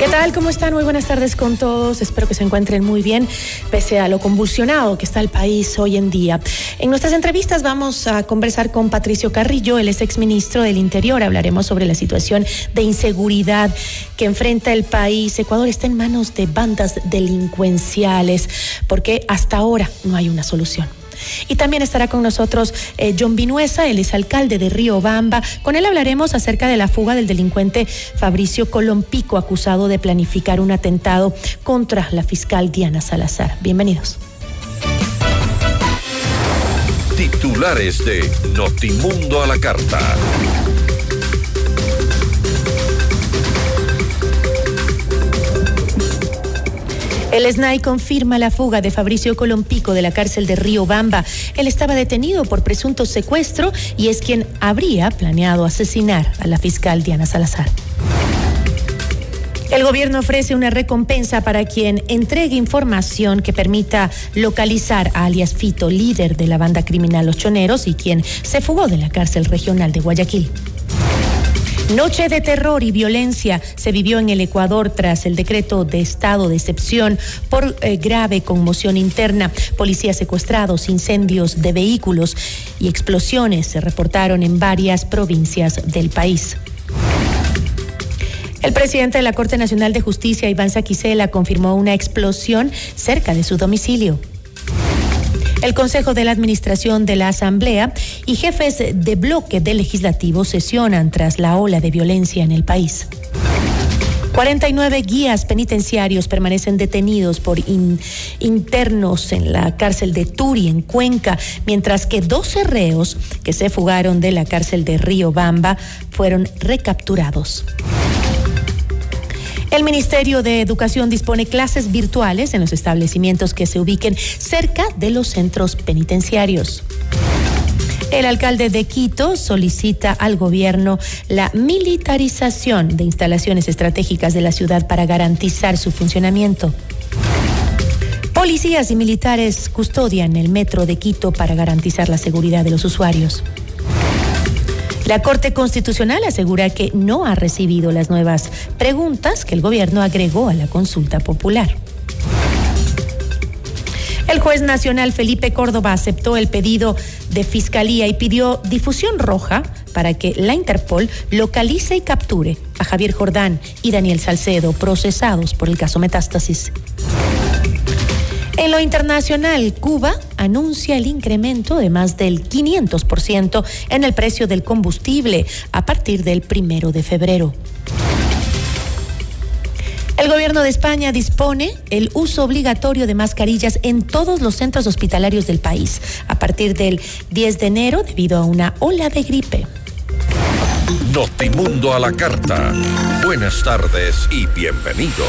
¿Qué tal? ¿Cómo están? Muy buenas tardes con todos. Espero que se encuentren muy bien, pese a lo convulsionado que está el país hoy en día. En nuestras entrevistas vamos a conversar con Patricio Carrillo, él es exministro del Interior. Hablaremos sobre la situación de inseguridad que enfrenta el país. Ecuador está en manos de bandas delincuenciales, porque hasta ahora no hay una solución. Y también estará con nosotros eh, John Vinuesa, él es alcalde de Río Bamba. Con él hablaremos acerca de la fuga del delincuente Fabricio Colompico, acusado de planificar un atentado contra la fiscal Diana Salazar. Bienvenidos. Titulares de Notimundo a la carta. El SNAI confirma la fuga de Fabricio Colompico de la cárcel de Río Bamba. Él estaba detenido por presunto secuestro y es quien habría planeado asesinar a la fiscal Diana Salazar. El gobierno ofrece una recompensa para quien entregue información que permita localizar a alias Fito, líder de la banda criminal Los Choneros y quien se fugó de la cárcel regional de Guayaquil. Noche de terror y violencia se vivió en el Ecuador tras el decreto de estado de excepción por eh, grave conmoción interna. Policías secuestrados, incendios de vehículos y explosiones se reportaron en varias provincias del país. El presidente de la Corte Nacional de Justicia, Iván Saquicela, confirmó una explosión cerca de su domicilio. El Consejo de la Administración de la Asamblea y jefes de bloque del legislativo sesionan tras la ola de violencia en el país. 49 guías penitenciarios permanecen detenidos por internos en la cárcel de Turi, en Cuenca, mientras que 12 reos que se fugaron de la cárcel de Río Bamba fueron recapturados. El Ministerio de Educación dispone clases virtuales en los establecimientos que se ubiquen cerca de los centros penitenciarios. El alcalde de Quito solicita al gobierno la militarización de instalaciones estratégicas de la ciudad para garantizar su funcionamiento. Policías y militares custodian el metro de Quito para garantizar la seguridad de los usuarios. La Corte Constitucional asegura que no ha recibido las nuevas preguntas que el gobierno agregó a la consulta popular. El juez nacional Felipe Córdoba aceptó el pedido de fiscalía y pidió difusión roja para que la Interpol localice y capture a Javier Jordán y Daniel Salcedo, procesados por el caso Metástasis. En lo internacional, Cuba anuncia el incremento de más del 500% en el precio del combustible a partir del primero de febrero. El gobierno de España dispone el uso obligatorio de mascarillas en todos los centros hospitalarios del país a partir del 10 de enero debido a una ola de gripe. Notimundo a la carta. Buenas tardes y bienvenidos.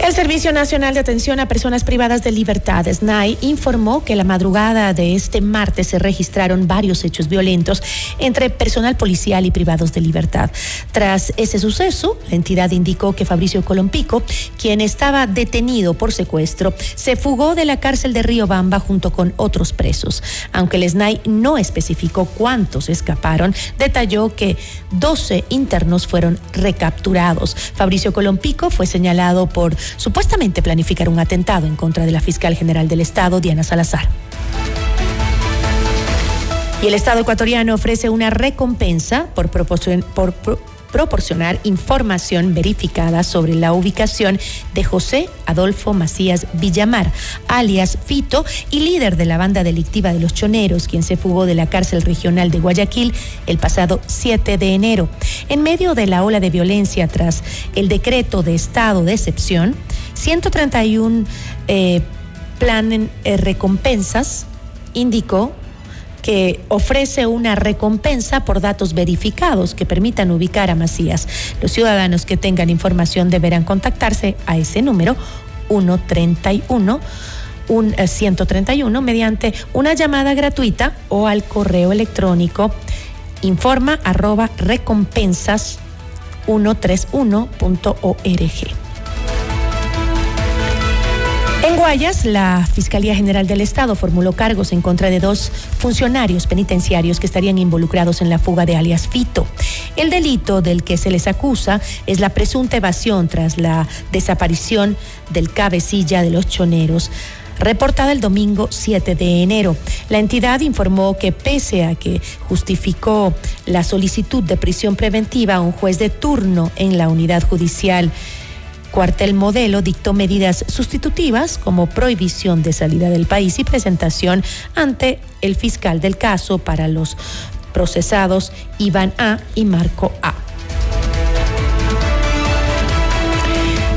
El Servicio Nacional de Atención a Personas Privadas de Libertad, SNAI, informó que la madrugada de este martes se registraron varios hechos violentos entre personal policial y privados de libertad. Tras ese suceso, la entidad indicó que Fabricio Colompico, quien estaba detenido por secuestro, se fugó de la cárcel de Río Bamba junto con otros presos. Aunque el SNAI no especificó cuántos escaparon, detalló que 12 internos fueron recapturados. Fabricio Colompico fue señalado por supuestamente planificar un atentado en contra de la fiscal general del Estado, Diana Salazar. Y el Estado ecuatoriano ofrece una recompensa por, por, proporcionar información verificada sobre la ubicación de José Adolfo Macías Villamar, alias Fito y líder de la banda delictiva de los Choneros, quien se fugó de la cárcel regional de Guayaquil el pasado 7 de enero. En medio de la ola de violencia tras el decreto de estado de excepción, 131 eh, eh, recompensas indicó que ofrece una recompensa por datos verificados que permitan ubicar a Macías. Los ciudadanos que tengan información deberán contactarse a ese número 131 un 131 eh, mediante una llamada gratuita o al correo electrónico informa arroba recompensas 131.org. En Guayas, la Fiscalía General del Estado formuló cargos en contra de dos funcionarios penitenciarios que estarían involucrados en la fuga de alias Fito. El delito del que se les acusa es la presunta evasión tras la desaparición del cabecilla de los choneros reportada el domingo 7 de enero. La entidad informó que pese a que justificó la solicitud de prisión preventiva, un juez de turno en la unidad judicial Cuartel Modelo dictó medidas sustitutivas como prohibición de salida del país y presentación ante el fiscal del caso para los procesados Iván A y Marco A.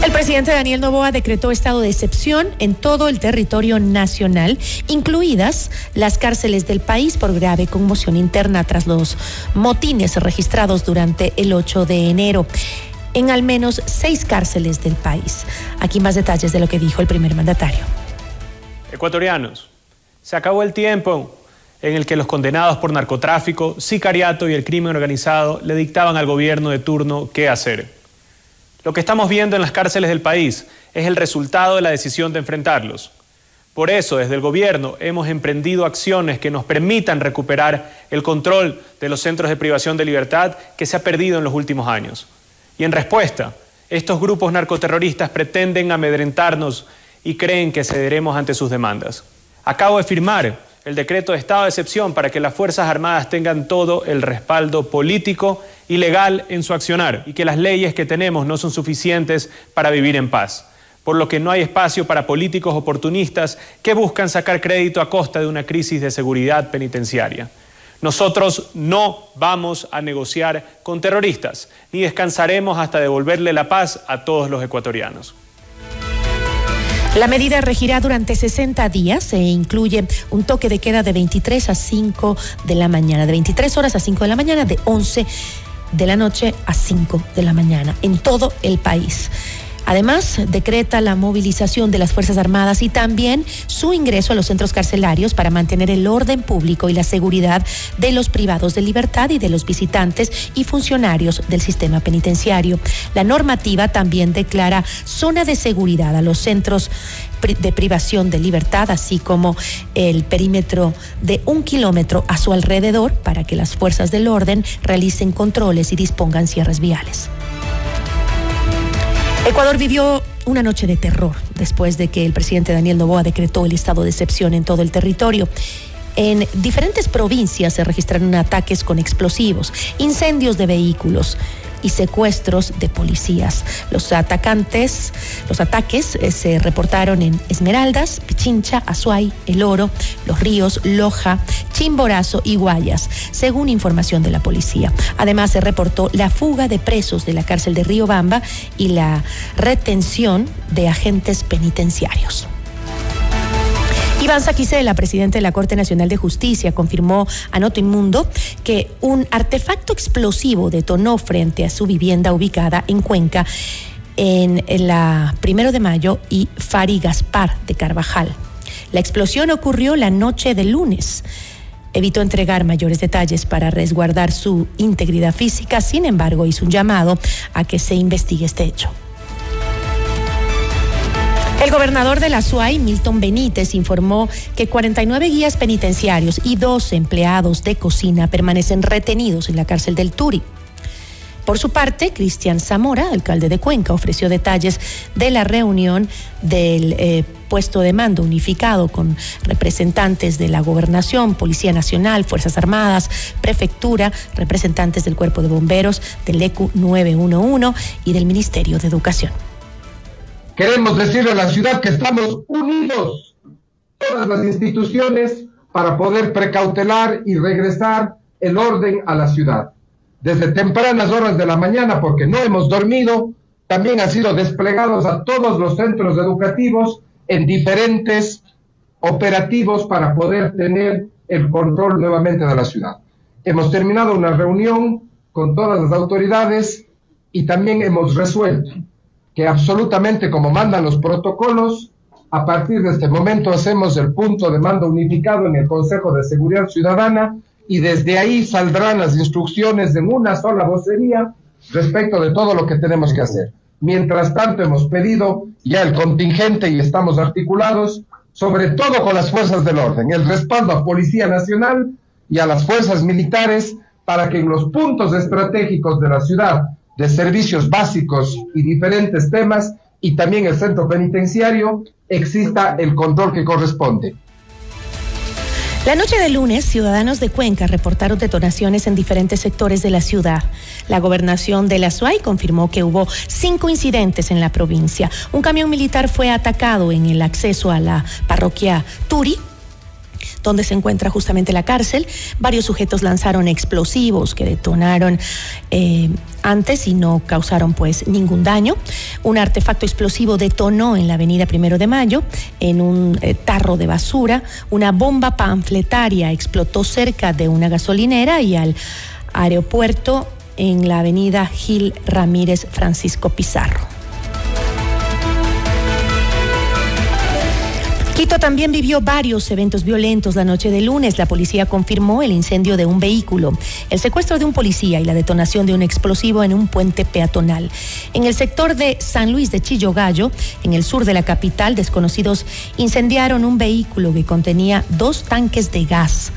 El presidente Daniel Novoa decretó estado de excepción en todo el territorio nacional, incluidas las cárceles del país por grave conmoción interna tras los motines registrados durante el 8 de enero en al menos seis cárceles del país. Aquí más detalles de lo que dijo el primer mandatario. Ecuatorianos, se acabó el tiempo en el que los condenados por narcotráfico, sicariato y el crimen organizado le dictaban al gobierno de turno qué hacer. Lo que estamos viendo en las cárceles del país es el resultado de la decisión de enfrentarlos. Por eso, desde el gobierno hemos emprendido acciones que nos permitan recuperar el control de los centros de privación de libertad que se ha perdido en los últimos años. Y en respuesta, estos grupos narcoterroristas pretenden amedrentarnos y creen que cederemos ante sus demandas. Acabo de firmar el decreto de estado de excepción para que las Fuerzas Armadas tengan todo el respaldo político y legal en su accionar y que las leyes que tenemos no son suficientes para vivir en paz, por lo que no hay espacio para políticos oportunistas que buscan sacar crédito a costa de una crisis de seguridad penitenciaria. Nosotros no vamos a negociar con terroristas, ni descansaremos hasta devolverle la paz a todos los ecuatorianos. La medida regirá durante 60 días e incluye un toque de queda de 23 a 5 de la mañana, de 23 horas a 5 de la mañana, de 11 de la noche a 5 de la mañana en todo el país. Además, decreta la movilización de las Fuerzas Armadas y también su ingreso a los centros carcelarios para mantener el orden público y la seguridad de los privados de libertad y de los visitantes y funcionarios del sistema penitenciario. La normativa también declara zona de seguridad a los centros de privación de libertad, así como el perímetro de un kilómetro a su alrededor para que las fuerzas del orden realicen controles y dispongan cierres viales. Ecuador vivió una noche de terror después de que el presidente Daniel Novoa decretó el estado de excepción en todo el territorio. En diferentes provincias se registraron ataques con explosivos, incendios de vehículos, y secuestros de policías. Los atacantes, los ataques eh, se reportaron en Esmeraldas, Pichincha, Azuay, El Oro, Los Ríos, Loja, Chimborazo y Guayas, según información de la policía. Además, se reportó la fuga de presos de la cárcel de Río Bamba y la retención de agentes penitenciarios. Iván Saquicela, presidente de la Corte Nacional de Justicia, confirmó a Noto Inmundo que un artefacto explosivo detonó frente a su vivienda ubicada en Cuenca en la primero de mayo y Fari Gaspar de Carvajal. La explosión ocurrió la noche del lunes. Evitó entregar mayores detalles para resguardar su integridad física, sin embargo hizo un llamado a que se investigue este hecho. El gobernador de la SUAY, Milton Benítez, informó que 49 guías penitenciarios y dos empleados de cocina permanecen retenidos en la cárcel del Turi. Por su parte, Cristian Zamora, alcalde de Cuenca, ofreció detalles de la reunión del eh, puesto de mando unificado con representantes de la Gobernación, Policía Nacional, Fuerzas Armadas, Prefectura, representantes del Cuerpo de Bomberos, del ECU 911 y del Ministerio de Educación. Queremos decirle a la ciudad que estamos unidos, todas las instituciones, para poder precautelar y regresar el orden a la ciudad. Desde tempranas horas de la mañana, porque no hemos dormido, también han sido desplegados a todos los centros educativos en diferentes operativos para poder tener el control nuevamente de la ciudad. Hemos terminado una reunión con todas las autoridades y también hemos resuelto que absolutamente como mandan los protocolos, a partir de este momento hacemos el punto de mando unificado en el Consejo de Seguridad Ciudadana y desde ahí saldrán las instrucciones en una sola vocería respecto de todo lo que tenemos que hacer. Mientras tanto, hemos pedido ya el contingente y estamos articulados, sobre todo con las fuerzas del orden, el respaldo a Policía Nacional y a las fuerzas militares para que en los puntos estratégicos de la ciudad de servicios básicos y diferentes temas y también el centro penitenciario exista el control que corresponde. La noche de lunes, ciudadanos de Cuenca reportaron detonaciones en diferentes sectores de la ciudad. La gobernación de la SUAY confirmó que hubo cinco incidentes en la provincia. Un camión militar fue atacado en el acceso a la parroquia Turi, donde se encuentra justamente la cárcel. Varios sujetos lanzaron explosivos que detonaron eh, antes y no causaron pues ningún daño. Un artefacto explosivo detonó en la avenida Primero de Mayo en un eh, tarro de basura. Una bomba panfletaria explotó cerca de una gasolinera y al aeropuerto en la avenida Gil Ramírez Francisco Pizarro. Quito también vivió varios eventos violentos la noche de lunes. La policía confirmó el incendio de un vehículo, el secuestro de un policía y la detonación de un explosivo en un puente peatonal. En el sector de San Luis de Chillogallo, en el sur de la capital, desconocidos incendiaron un vehículo que contenía dos tanques de gas.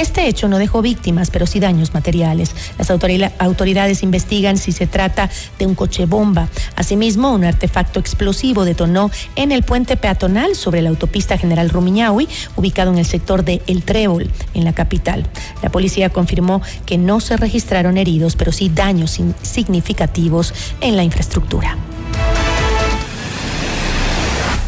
Este hecho no dejó víctimas, pero sí daños materiales. Las autoridades investigan si se trata de un coche bomba. Asimismo, un artefacto explosivo detonó en el puente peatonal sobre la autopista General Rumiñahui, ubicado en el sector de El Trébol, en la capital. La policía confirmó que no se registraron heridos, pero sí daños significativos en la infraestructura.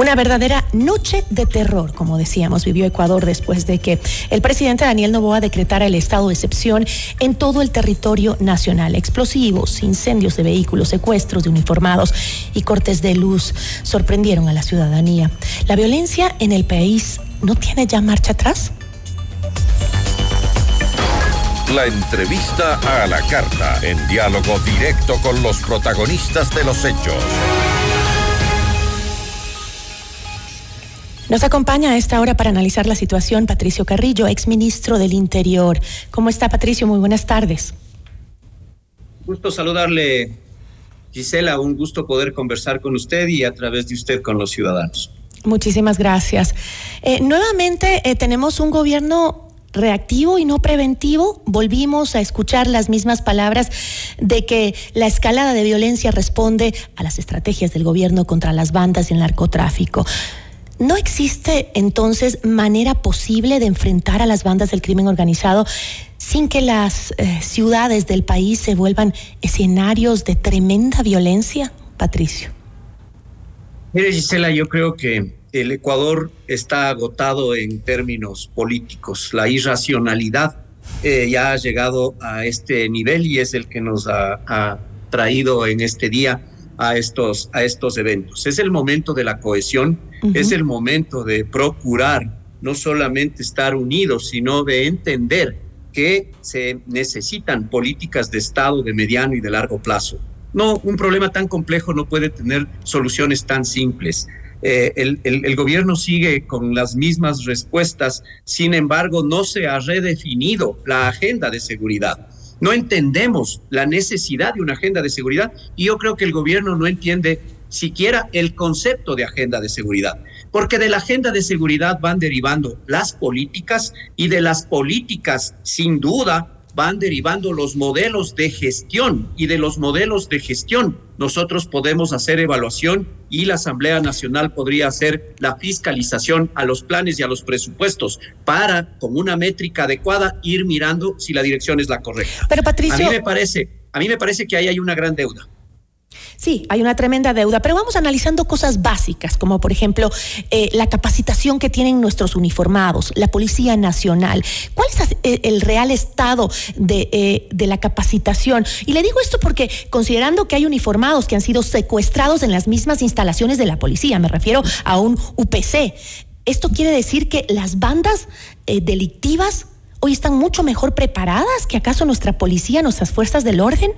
Una verdadera noche de terror, como decíamos, vivió Ecuador después de que el presidente Daniel Novoa decretara el estado de excepción en todo el territorio nacional. Explosivos, incendios de vehículos, secuestros de uniformados y cortes de luz sorprendieron a la ciudadanía. ¿La violencia en el país no tiene ya marcha atrás? La entrevista a la carta, en diálogo directo con los protagonistas de los hechos. Nos acompaña a esta hora para analizar la situación Patricio Carrillo, exministro del Interior. ¿Cómo está Patricio? Muy buenas tardes. Gusto saludarle, Gisela. Un gusto poder conversar con usted y a través de usted con los ciudadanos. Muchísimas gracias. Eh, nuevamente eh, tenemos un gobierno reactivo y no preventivo, volvimos a escuchar las mismas palabras de que la escalada de violencia responde a las estrategias del gobierno contra las bandas y el narcotráfico. ¿No existe entonces manera posible de enfrentar a las bandas del crimen organizado sin que las eh, ciudades del país se vuelvan escenarios de tremenda violencia, Patricio? Mire, Gisela, yo creo que el Ecuador está agotado en términos políticos. La irracionalidad eh, ya ha llegado a este nivel y es el que nos ha, traído en este día a estos, a estos eventos. Es el momento de la cohesión, es el momento de procurar no solamente estar unidos, sino de entender que se necesitan políticas de Estado de mediano y de largo plazo. No, un problema tan complejo no puede tener soluciones tan simples. Eh, el, gobierno sigue con las mismas respuestas, sin embargo, no se ha redefinido la agenda de seguridad. No entendemos la necesidad de una agenda de seguridad y yo creo que el gobierno no entiende siquiera el concepto de agenda de seguridad, porque de la agenda de seguridad van derivando las políticas y de las políticas, sin duda, van derivando los modelos de gestión y de los modelos de gestión nosotros podemos hacer evaluación y la Asamblea Nacional podría hacer la fiscalización a los planes y a los presupuestos para, con una métrica adecuada, ir mirando si la dirección es la correcta. Pero Patricio... A mí me parece, a mí me parece que ahí hay una gran deuda. Sí, hay una tremenda deuda, pero vamos analizando cosas básicas, como por ejemplo eh, la capacitación que tienen nuestros uniformados, la Policía Nacional. ¿Cuál es eh, el real estado eh, de la capacitación? Y le digo esto porque considerando que hay uniformados que han sido secuestrados en las mismas instalaciones de la policía, me refiero a un UPC, ¿esto quiere decir que las bandas delictivas hoy están mucho mejor preparadas que acaso nuestra policía, nuestras fuerzas del orden?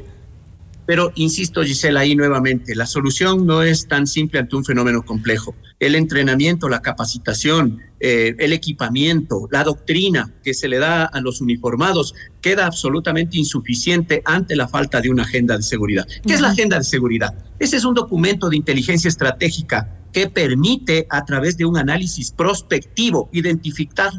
Pero insisto, Gisela, ahí nuevamente, la solución no es tan simple ante un fenómeno complejo. El entrenamiento, la capacitación, eh, el equipamiento, la doctrina que se le da a los uniformados queda absolutamente insuficiente ante la falta de una agenda de seguridad. ¿Qué es la agenda de seguridad? Ese es un documento de inteligencia estratégica que permite, a través de un análisis prospectivo, identificar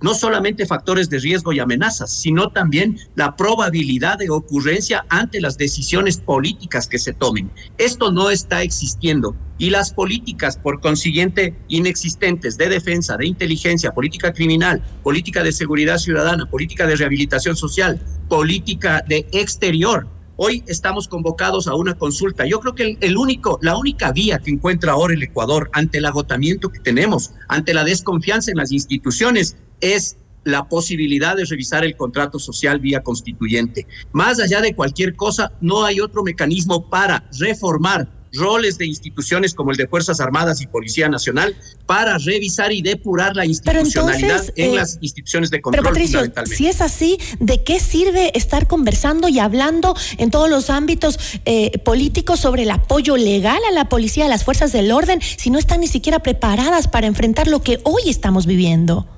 no solamente factores de riesgo y amenazas, sino también la probabilidad de ocurrencia ante las decisiones políticas que se tomen. Esto no está existiendo y las políticas, por consiguiente, inexistentes de defensa, de inteligencia, política criminal, política de seguridad ciudadana, política de rehabilitación social, política de exterior, Hoy estamos convocados a una consulta. Yo creo que el, único, la única vía que encuentra ahora el Ecuador ante el agotamiento que tenemos, ante la desconfianza en las instituciones, es la posibilidad de revisar el contrato social vía constituyente. Más allá de cualquier cosa, no hay otro mecanismo para reformar roles de instituciones como el de Fuerzas Armadas y Policía Nacional para revisar y depurar la institucionalidad en eh, las instituciones de control. Pero Patricio, si es así, ¿de qué sirve estar conversando y hablando en todos los ámbitos eh, políticos sobre el apoyo legal a la policía, a las fuerzas del orden, si no están ni siquiera preparadas para enfrentar lo que hoy estamos viviendo?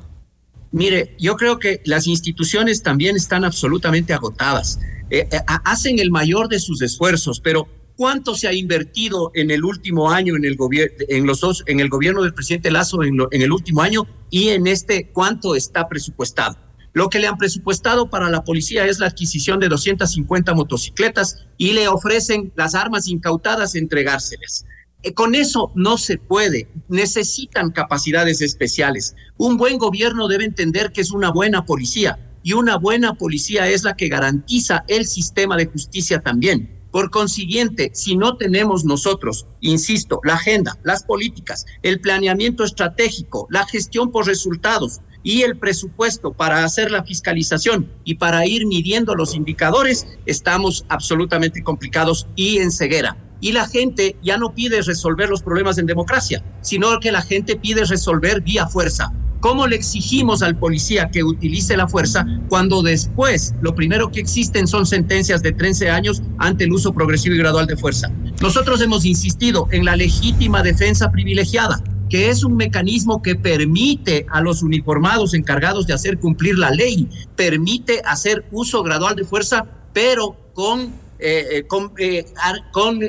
Mire, yo creo que las instituciones también están absolutamente agotadas. Eh, hacen el mayor de sus esfuerzos, pero ¿cuánto se ha invertido en el último año en el gobierno, en los dos, en el gobierno del presidente Lazo en, el último año y en este cuánto está presupuestado? Lo que le han presupuestado para la policía es la adquisición de 250 motocicletas y le ofrecen las armas incautadas entregárselas. Eh, con eso no se puede. Necesitan capacidades especiales. Un buen gobierno debe entender que es una buena policía y una buena policía es la que garantiza el sistema de justicia también. Por consiguiente, si no tenemos nosotros, insisto, la agenda, las políticas, el planeamiento estratégico, la gestión por resultados y el presupuesto para hacer la fiscalización y para ir midiendo los indicadores, estamos absolutamente complicados y en ceguera y la gente ya no pide resolver los problemas en democracia, sino que la gente pide resolver vía fuerza. ¿Cómo le exigimos al policía que utilice la fuerza cuando después lo primero que existen son sentencias de 13 años ante el uso progresivo y gradual de fuerza? Nosotros hemos insistido en la legítima defensa privilegiada, que es un mecanismo que permite a los uniformados encargados de hacer cumplir la ley, permite hacer uso gradual de fuerza, pero con eh, eh, con, eh, con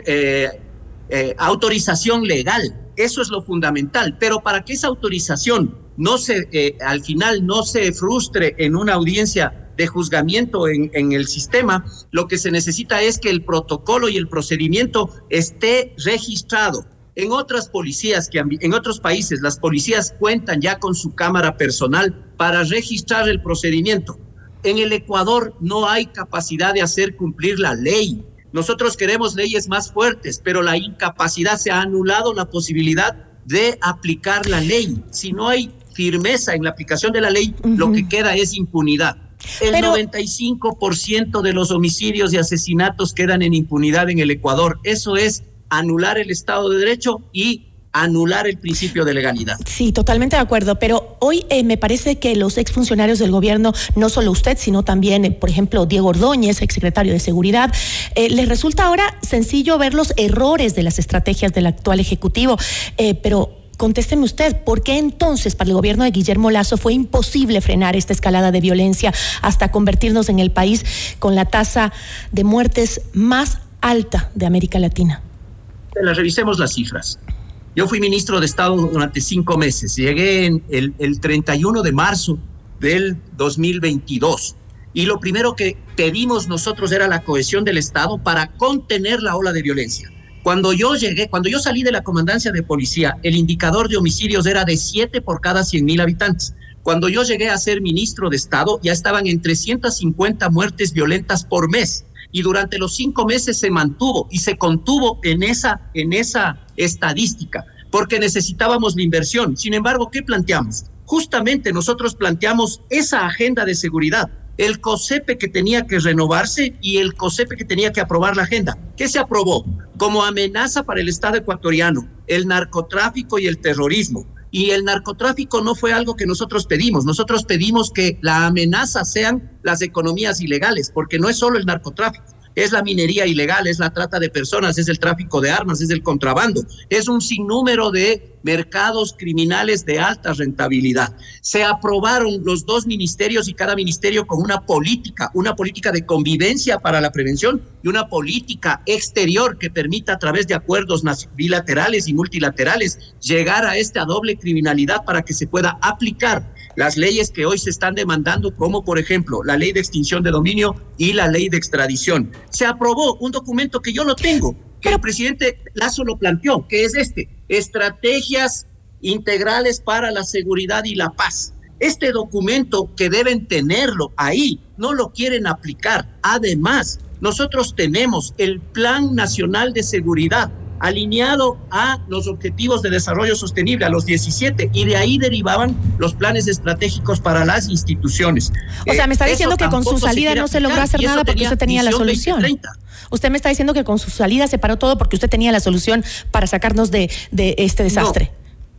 autorización legal. Eso es lo fundamental. Pero para que esa autorización no se, al final no se frustre en una audiencia de juzgamiento en, en, el sistema, lo que se necesita es que el protocolo y el procedimiento esté registrado. En otras policías, que en otros países, las policías cuentan ya con su cámara personal para registrar el procedimiento. En el Ecuador no hay capacidad de hacer cumplir la ley. Nosotros queremos leyes más fuertes, pero la incapacidad se ha anulado la posibilidad de aplicar la ley. Si no hay firmeza en la aplicación de la ley, lo que queda es impunidad. El 95% de los homicidios y asesinatos quedan en impunidad en el Ecuador. Eso es anular el Estado de Derecho y anular el principio de legalidad. Sí, totalmente de acuerdo, pero hoy eh, me parece que los exfuncionarios del gobierno, no solo usted, sino también, eh, por ejemplo, Diego Ordóñez, exsecretario de Seguridad, eh, les resulta ahora sencillo ver los errores de las estrategias del actual Ejecutivo, pero contésteme usted, ¿por qué entonces para el gobierno de Guillermo Lazo fue imposible frenar esta escalada de violencia hasta convertirnos en el país con la tasa de muertes más alta de América Latina? Revisemos las cifras. Yo fui ministro de Estado durante cinco meses. Llegué en el, el 31 de marzo del 2022. Y lo primero que pedimos nosotros era la cohesión del Estado para contener la ola de violencia. Cuando yo llegué, cuando yo salí de la comandancia de policía, el indicador de homicidios era de 7 por cada 100 mil habitantes. Cuando yo llegué a ser ministro de Estado, ya estaban en 350 muertes violentas por mes y durante los cinco meses se mantuvo y se contuvo en esa, en esa estadística, porque necesitábamos la inversión. Sin embargo, ¿qué planteamos? Justamente nosotros planteamos esa agenda de seguridad, el COSEPE que tenía que renovarse y el COSEPE que tenía que aprobar la agenda. ¿Qué se aprobó? Como amenaza para el Estado ecuatoriano, el narcotráfico y el terrorismo y el narcotráfico no fue algo que nosotros pedimos. Nosotros pedimos que la amenaza sean las economías ilegales, porque no es solo el narcotráfico es la minería ilegal, es la trata de personas, es el tráfico de armas, es el contrabando, es un sinnúmero de mercados criminales de alta rentabilidad. Se aprobaron los dos ministerios y cada ministerio con una política, una política de convivencia para la prevención y una política exterior que permita a través de acuerdos bilaterales y multilaterales llegar a esta doble criminalidad para que se pueda aplicar las leyes que hoy se están demandando, como por ejemplo la ley de extinción de dominio y la ley de extradición. Se aprobó un documento que yo no tengo, que el presidente Lazo lo planteó, que es este, estrategias integrales para la seguridad y la paz. Este documento que deben tenerlo ahí, no lo quieren aplicar. Además, nosotros tenemos el Plan Nacional de Seguridad alineado a los objetivos de desarrollo sostenible, a los 17, y de ahí derivaban los planes estratégicos para las instituciones. O sea, me está eh, diciendo que con su salida no se logró hacer nada porque usted tenía la solución. Usted me está diciendo que con su salida se paró todo porque usted tenía la solución para sacarnos de, de este desastre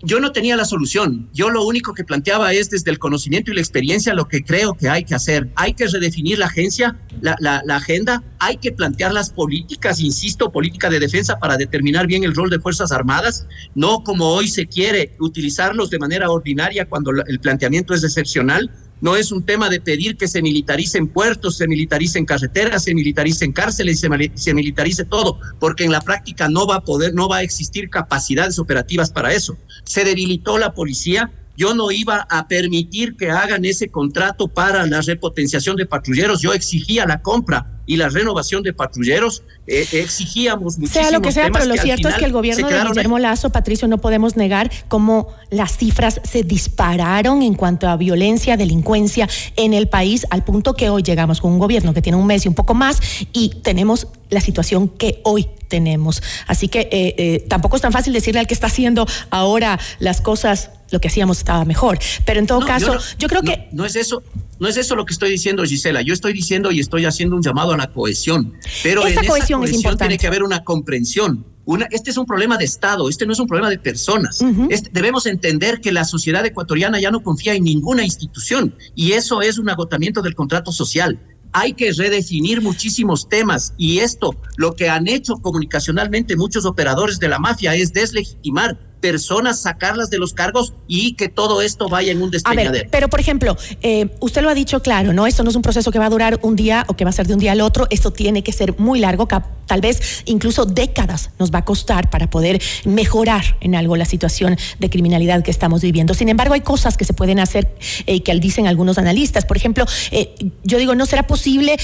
yo no tenía la solución. Yo lo único que planteaba es desde el conocimiento y la experiencia lo que creo que hay que hacer. Hay que redefinir la agencia, la, la, agenda, hay que plantear las políticas, insisto, política de defensa para determinar bien el rol de Fuerzas Armadas, no como hoy se quiere utilizarlos de manera ordinaria cuando el planteamiento es excepcional. No es un tema de pedir que se militaricen puertos, se militaricen carreteras, se militaricen cárceles, se, se militarice todo, porque en la práctica no va a poder, no va a existir capacidades operativas para eso. Se debilitó la policía, yo no iba a permitir que hagan ese contrato para la repotenciación de patrulleros. Yo exigía la compra y la renovación de patrulleros. Eh, exigíamos muchísimo. Sea lo que sea, pero lo cierto es que el gobierno de Guillermo Lazo, Patricio, no podemos negar cómo las cifras se dispararon en cuanto a violencia, delincuencia en el país, al punto que hoy llegamos con un gobierno que tiene un mes y un poco más y tenemos la situación que hoy tenemos. Así que eh, eh, tampoco es tan fácil decirle al que está haciendo ahora las cosas lo que hacíamos estaba mejor. Pero en todo caso, yo, creo que... No es eso, no es eso lo que estoy diciendo, Gisela. Yo estoy diciendo y estoy haciendo un llamado a la cohesión. Pero en cohesión, esa cohesión tiene que haber una comprensión. Una, este es un problema de Estado, este no es un problema de personas. Este, debemos entender que la sociedad ecuatoriana ya no confía en ninguna institución y eso es un agotamiento del contrato social hay que redefinir muchísimos temas y esto, lo que han hecho comunicacionalmente muchos operadores de la mafia es deslegitimar personas, sacarlas de los cargos y que todo esto vaya en un despeñadero. pero por ejemplo, eh, usted lo ha dicho claro, ¿no? Esto no es un proceso que va a durar un día o que va a ser de un día al otro, esto tiene que ser muy largo, tal vez incluso décadas nos va a costar para poder mejorar en algo la situación de criminalidad que estamos viviendo. Sin embargo, hay cosas que se pueden hacer y eh, que dicen algunos analistas. Por ejemplo, eh, yo digo, ¿no será posible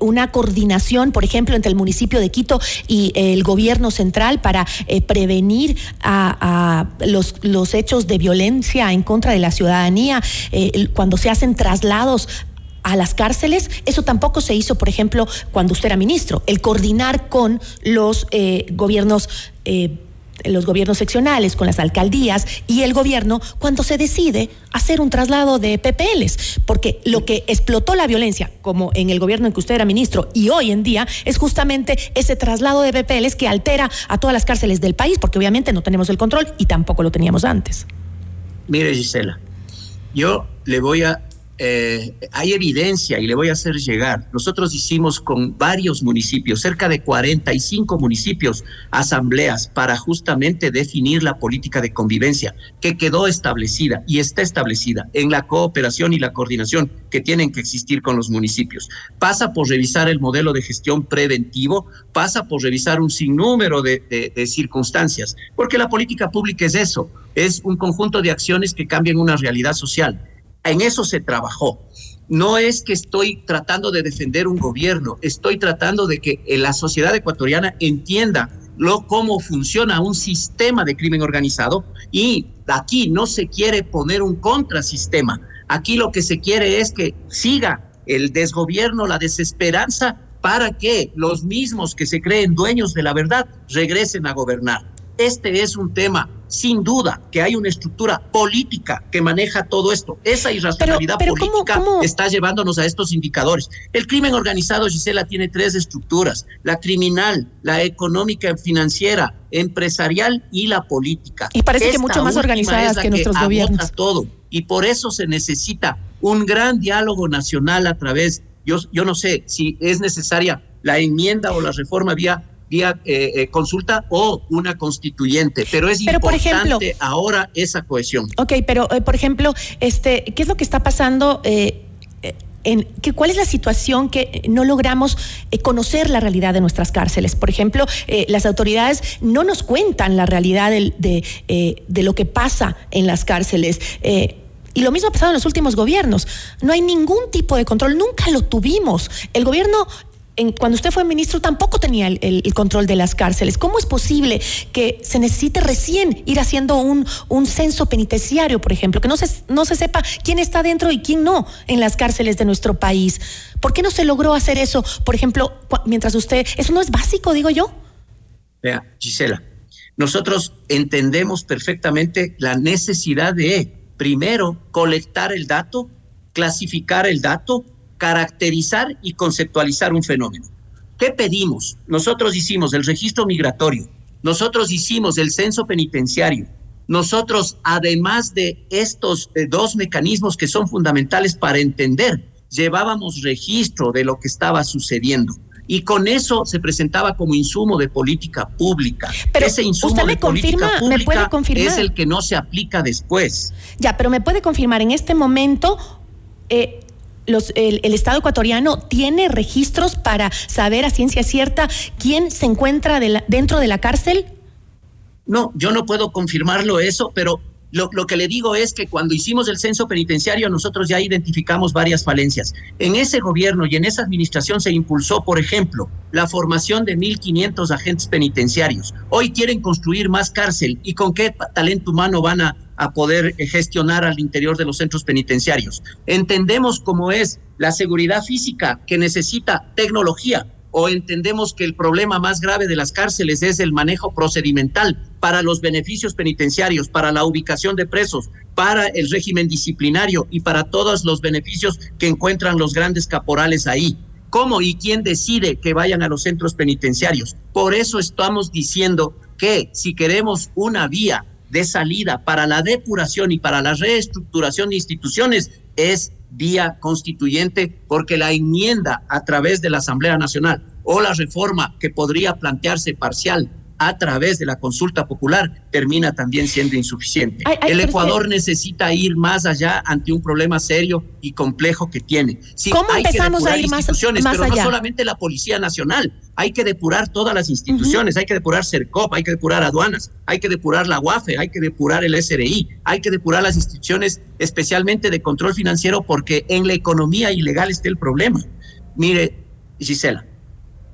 una coordinación, por ejemplo, entre el municipio de Quito y el gobierno central para prevenir a los, los hechos de violencia en contra de la ciudadanía, eh, cuando se hacen traslados a las cárceles. Eso tampoco se hizo, por ejemplo, cuando usted era ministro, el coordinar con los eh, gobiernos. Eh, los gobiernos seccionales, con las alcaldías y el gobierno cuando se decide hacer un traslado de PPLs, porque lo que explotó la violencia, como en el gobierno en que usted era ministro y hoy en día, es justamente ese traslado de PPLs que altera a todas las cárceles del país, porque obviamente no tenemos el control y tampoco lo teníamos antes. Mire, Gisela, yo le voy a eh, hay evidencia y le voy a hacer llegar. Nosotros hicimos con varios municipios, cerca de 45 municipios, asambleas para justamente definir la política de convivencia que quedó establecida y está establecida en la cooperación y la coordinación que tienen que existir con los municipios. Pasa por revisar el modelo de gestión preventivo, pasa por revisar un sinnúmero de, de circunstancias, porque la política pública es eso, es un conjunto de acciones que cambian una realidad social en eso se trabajó. No es que estoy tratando de defender un gobierno, estoy tratando de que la sociedad ecuatoriana entienda lo, cómo funciona un sistema de crimen organizado y aquí no se quiere poner un contrasistema. Aquí lo que se quiere es que siga el desgobierno, la desesperanza para que los mismos que se creen dueños de la verdad regresen a gobernar. Este es un tema sin duda que hay una estructura política que maneja todo esto. Esa irracionalidad política está llevándonos a estos indicadores. El crimen organizado, Gisela, tiene tres estructuras, la criminal, la económica, financiera, empresarial y la política. Y parece que mucho más organizadas que, nuestros gobiernos. todo. Y por eso se necesita un gran diálogo nacional a través, yo, yo no sé si es necesaria la enmienda o la reforma vía vía eh, eh, consulta o una constituyente, pero es importante ahora esa cohesión. Ok, pero eh, por ejemplo, este, ¿qué es lo que está pasando? En, que, ¿Cuál es la situación que no logramos conocer la realidad de nuestras cárceles? Por ejemplo, las autoridades no nos cuentan la realidad de, de, lo que pasa en las cárceles. y lo mismo ha pasado en los últimos gobiernos. No hay ningún tipo de control, nunca lo tuvimos. El gobierno cuando usted fue ministro tampoco tenía el, control de las cárceles. ¿Cómo es posible que se necesite recién ir haciendo un, un censo penitenciario, por ejemplo, que no se, no se sepa quién está dentro y quién no en las cárceles de nuestro país? ¿Por qué no se logró hacer eso, por ejemplo, mientras usted... Eso no es básico, digo yo. Vea, Gisela, nosotros entendemos perfectamente la necesidad de, primero, colectar el dato, clasificar el dato, caracterizar y conceptualizar un fenómeno. ¿Qué pedimos? Nosotros hicimos el registro migratorio, nosotros hicimos el censo penitenciario, nosotros, además de estos dos mecanismos que son fundamentales para entender, llevábamos registro de lo que estaba sucediendo. Y con eso se presentaba como insumo de política pública. Pero Ese insumo usted me confirma, ¿me puede confirmar? es el que no se aplica después. Ya, pero me puede confirmar en este momento eh, el, Estado ecuatoriano tiene registros para saber a ciencia cierta quién se encuentra dentro de la cárcel? No, yo no puedo confirmarlo eso, pero lo, que le digo es que cuando hicimos el censo penitenciario nosotros ya identificamos varias falencias. En ese gobierno y en esa administración se impulsó, por ejemplo, la formación de 1.500 agentes penitenciarios. Hoy quieren construir más cárcel y con qué talento humano van a a poder gestionar al interior de los centros penitenciarios. Entendemos cómo es la seguridad física que necesita tecnología o entendemos que el problema más grave de las cárceles es el manejo procedimental para los beneficios penitenciarios, para la ubicación de presos, para el régimen disciplinario y para todos los beneficios que encuentran los grandes caporales ahí. ¿Cómo y quién decide que vayan a los centros penitenciarios? Por eso estamos diciendo que si queremos una vía de salida para la depuración y para la reestructuración de instituciones es vía constituyente, porque la enmienda a través de la Asamblea Nacional o la reforma que podría plantearse parcial a través de la consulta popular termina también siendo insuficiente. el Ecuador necesita ir más allá ante un problema serio y complejo que tiene. ¿Cómo empezamos a ir más, más pero allá? no solamente la Policía Nacional, hay que depurar todas las instituciones, hay que depurar CERCOP, hay que depurar aduanas, hay que depurar la UAFE, hay que depurar el SRI, hay que depurar las instituciones especialmente de control financiero porque en la economía ilegal está el problema. Mire, Gisela,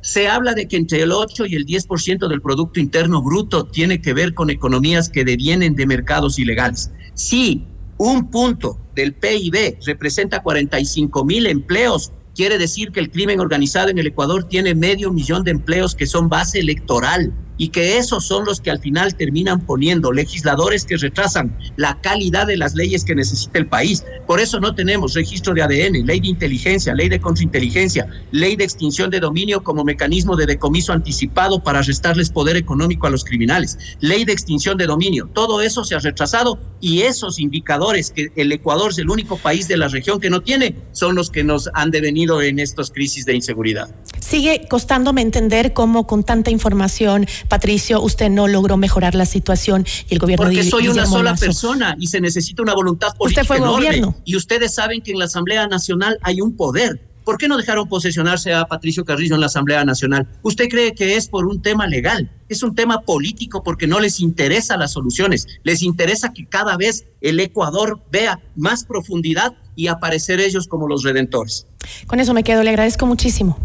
se habla de que entre el 8 y el 10% del Producto Interno Bruto tiene que ver con economías que devienen de mercados ilegales. Si un punto del PIB representa 45 mil empleos, quiere decir que el crimen organizado en el Ecuador tiene medio millón de empleos que son base electoral y que esos son los que al final terminan poniendo legisladores que retrasan la calidad de las leyes que necesita el país. Por eso no tenemos registro de ADN, ley de inteligencia, ley de contrainteligencia, ley de extinción de dominio como mecanismo de decomiso anticipado para restarles poder económico a los criminales, ley de extinción de dominio. Todo eso se ha retrasado y esos indicadores que el Ecuador es el único país de la región que no tiene son los que nos han devenido en estas crisis de inseguridad. Sigue costándome entender cómo con tanta información, Patricio, usted no logró mejorar la situación y el gobierno Porque soy una sola persona y se necesita una voluntad política usted fue Gobierno. Y ustedes saben que en la Asamblea Nacional hay un poder. ¿Por qué no dejaron posesionarse a Patricio Carrillo en la Asamblea Nacional? ¿Usted cree que es por un tema legal? Es un tema político porque no les interesa las soluciones. Les interesa que cada vez el Ecuador vea más profundidad y aparecer ellos como los redentores. Con eso me quedo. Le agradezco muchísimo.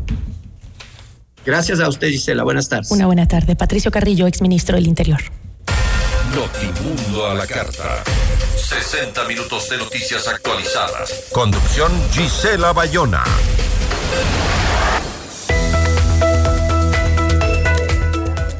Gracias a usted, Gisela. Buenas tardes. Una buena tarde. Patricio Carrillo, exministro del Interior. Notimundo a la carta. 60 minutos de noticias actualizadas. Conducción Gisela Bayona.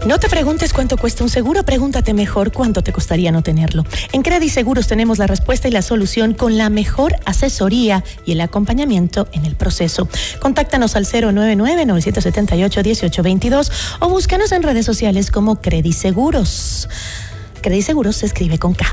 No te preguntes cuánto cuesta un seguro, pregúntate mejor cuánto te costaría no tenerlo. En Credit Seguros tenemos la respuesta y la solución con la mejor asesoría y el acompañamiento en el proceso. Contáctanos al 099-978-1822 o búscanos en redes sociales como Credit Seguros. Credit Seguros se escribe con K.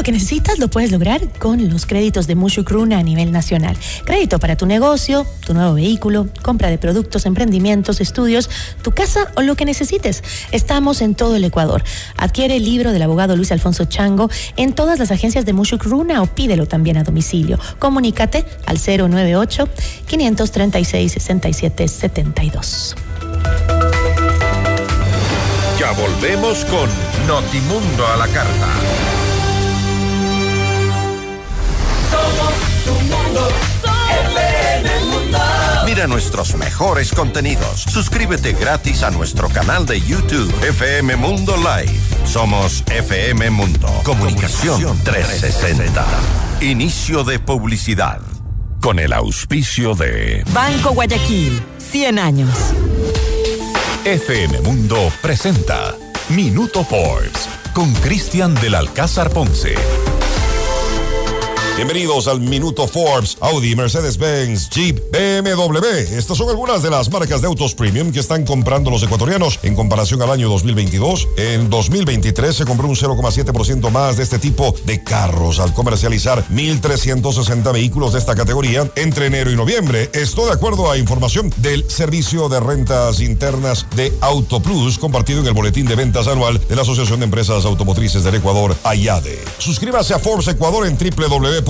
lo que necesitas lo puedes lograr con los créditos de Mushukruna a nivel nacional. Crédito para tu negocio, tu nuevo vehículo, compra de productos, emprendimientos, estudios, tu casa o lo que necesites. Estamos en todo el Ecuador. Adquiere el libro del abogado Luis Alfonso Chango en todas las agencias de Mushukruna o pídelo también a domicilio. Comunícate al 098 536 6772. Ya volvemos con Notimundo a la carta. Mira nuestros mejores contenidos. Suscríbete gratis a nuestro canal de YouTube FM Mundo Live. Somos FM Mundo. Comunicación 360. Inicio de publicidad. Con el auspicio de Banco Guayaquil. 100 años. FM Mundo presenta Minuto Forbes con Cristian del Alcázar Ponce. Bienvenidos al Minuto Forbes, Audi, Mercedes-Benz, Jeep, BMW. Estas son algunas de las marcas de autos premium que están comprando los ecuatorianos en comparación al año 2022. En 2023 se compró un 0,7% más de este tipo de carros al comercializar 1.360 vehículos de esta categoría entre enero y noviembre. Esto de acuerdo a información del Servicio de Rentas Internas de AutoPlus compartido en el Boletín de Ventas Anual de la Asociación de Empresas Automotrices del Ecuador, AYADE. Suscríbase a Forbes Ecuador en www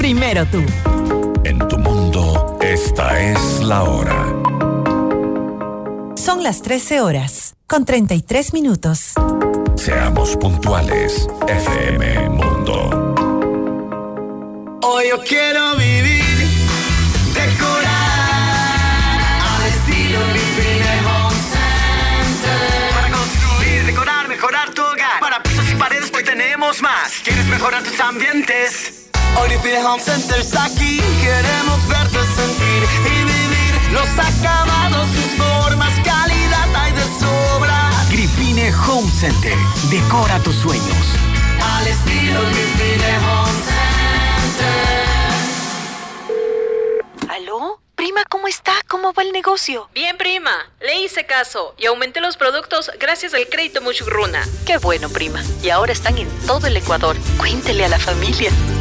primero tú. En tu mundo, esta es la hora. Son las 13 horas, con 33 minutos. Seamos puntuales, FM Mundo. Hoy yo quiero vivir, decorar, al estilo Infinite Home Center. Para construir, decorar, mejorar tu hogar. Para pisos y paredes hoy tenemos más. ¿Quieres mejorar tus ambientes? Hoy Home Center está aquí. Queremos verte sentir y vivir los acabados, sus formas, calidad hay de sobra. Gripine Home Center. Decora tus sueños. Al estilo Gripine Home Center. ¿Aló? Prima, ¿cómo está? ¿Cómo va el negocio? Bien, prima. Le hice caso y aumenté los productos gracias al crédito Muchugruna. Qué bueno, prima. Y ahora están en todo el Ecuador. Cuéntele a la familia.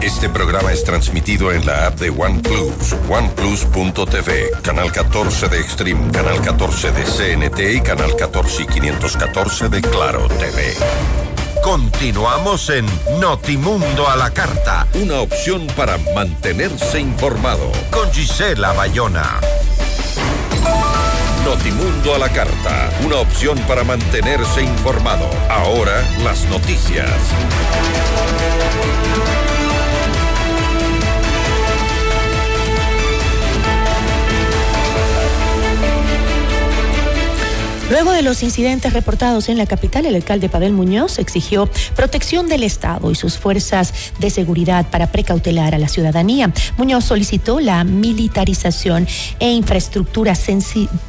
Este programa es transmitido en la app de OnePlus, oneplus.tv, canal 14 de Extreme, canal 14 de CNT y canal 14 y 514 de Claro TV. Continuamos en Notimundo a la Carta, una opción para mantenerse informado con Gisela Bayona. Notimundo a la Carta, una opción para mantenerse informado. Ahora las noticias. Luego de los incidentes reportados en la capital, el alcalde Pavel Muñoz exigió protección del Estado y sus fuerzas de seguridad para precautelar a la ciudadanía. Muñoz solicitó la militarización e infraestructura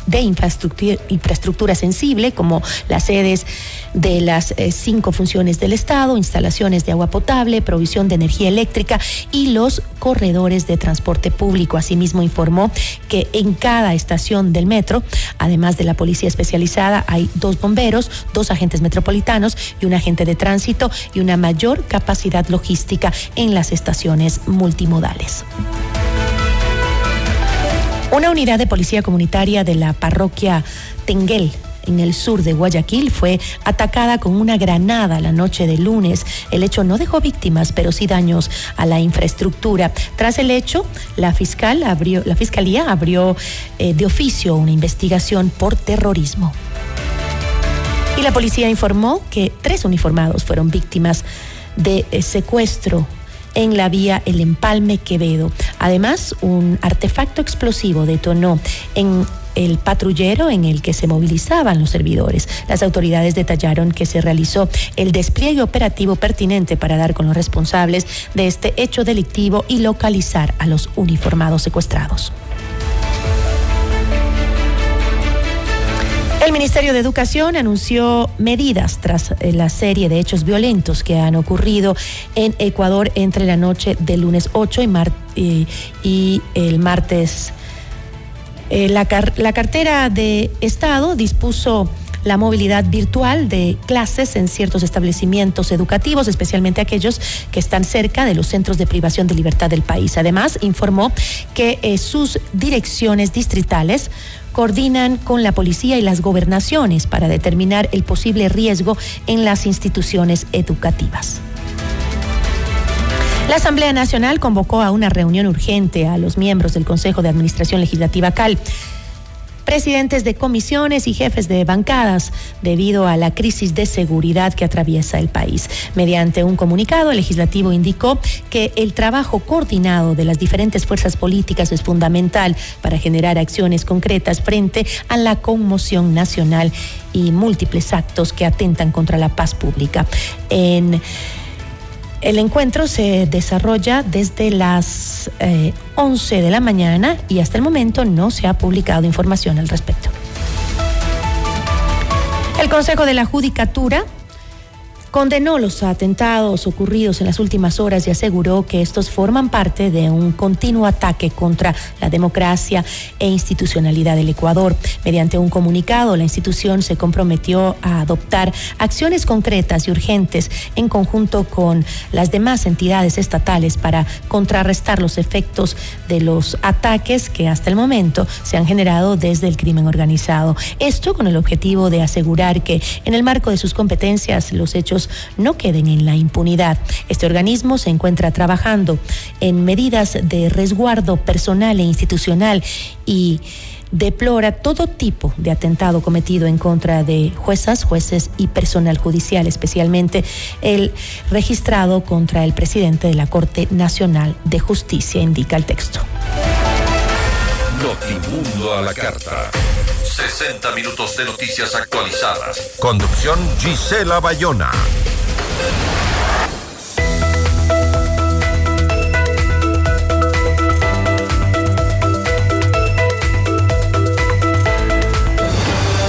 de infraestructura, sensible, como las sedes de las eh, cinco funciones del Estado, instalaciones de agua potable, provisión de energía eléctrica y los corredores de transporte público. Asimismo, informó que en cada estación del metro, además de la policía especializada, hay dos bomberos, dos agentes metropolitanos y un agente de tránsito y una mayor capacidad logística en las estaciones multimodales. Una unidad de policía comunitaria de la parroquia Tenguel en el sur de Guayaquil fue atacada con una granada la noche de lunes. El hecho no dejó víctimas, pero sí daños a la infraestructura. Tras el hecho, la fiscal abrió, la fiscalía abrió eh, de oficio una investigación por terrorismo. Y la policía informó que tres uniformados fueron víctimas de eh, secuestro en la vía El Empalme Quevedo. Además, un artefacto explosivo detonó en el patrullero en el que se movilizaban los servidores. Las autoridades detallaron que se realizó el despliegue operativo pertinente para dar con los responsables de este hecho delictivo y localizar a los uniformados secuestrados. El Ministerio de Educación anunció medidas tras eh, la serie de hechos violentos que han ocurrido en Ecuador entre la noche del lunes 8 y, y el martes eh, la, cartera de Estado dispuso la movilidad virtual de clases en ciertos establecimientos educativos, especialmente aquellos que están cerca de los centros de privación de libertad del país. Además, informó que eh, sus direcciones distritales coordinan con la policía y las gobernaciones para determinar el posible riesgo en las instituciones educativas. La Asamblea Nacional convocó a una reunión urgente a los miembros del Consejo de Administración Legislativa CAL presidentes de comisiones y jefes de bancadas debido a la crisis de seguridad que atraviesa el país. Mediante un comunicado, el legislativo indicó que el trabajo coordinado de las diferentes fuerzas políticas es fundamental para generar acciones concretas frente a la conmoción nacional y múltiples actos que atentan contra la paz pública. En el encuentro se desarrolla desde las 11 eh, de la mañana y hasta el momento no se ha publicado información al respecto. El Consejo de la Judicatura condenó los atentados ocurridos en las últimas horas y aseguró que estos forman parte de un continuo ataque contra la democracia e institucionalidad del Ecuador. Mediante un comunicado, la institución se comprometió a adoptar acciones concretas y urgentes en conjunto con las demás entidades estatales para contrarrestar los efectos de los ataques que hasta el momento se han generado desde el crimen organizado. Esto con el objetivo de asegurar que en el marco de sus competencias los hechos no queden en la impunidad. Este organismo se encuentra trabajando en medidas de resguardo personal e institucional y deplora todo tipo de atentado cometido en contra de juezas, jueces y personal judicial, especialmente el registrado contra el presidente de la Corte Nacional de Justicia, indica el texto. Notimundo a la carta. 60 minutos de noticias actualizadas. Conducción Gisela Bayona.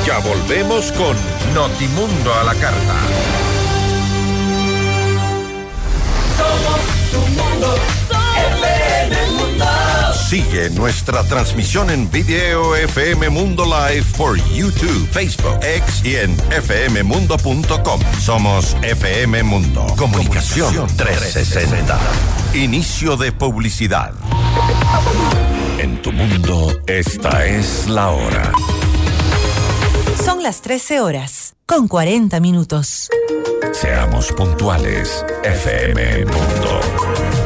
Ya volvemos con Notimundo a la carta. Somos tu mundo, FM Mundo. Sigue nuestra transmisión en video FM Mundo Live por YouTube, Facebook, X y en fmmundo.com. Somos FM Mundo. Comunicación 360. Inicio de publicidad. En tu mundo, esta es la hora. Son las 13 horas, con 40 minutos. Seamos puntuales, FM Mundo.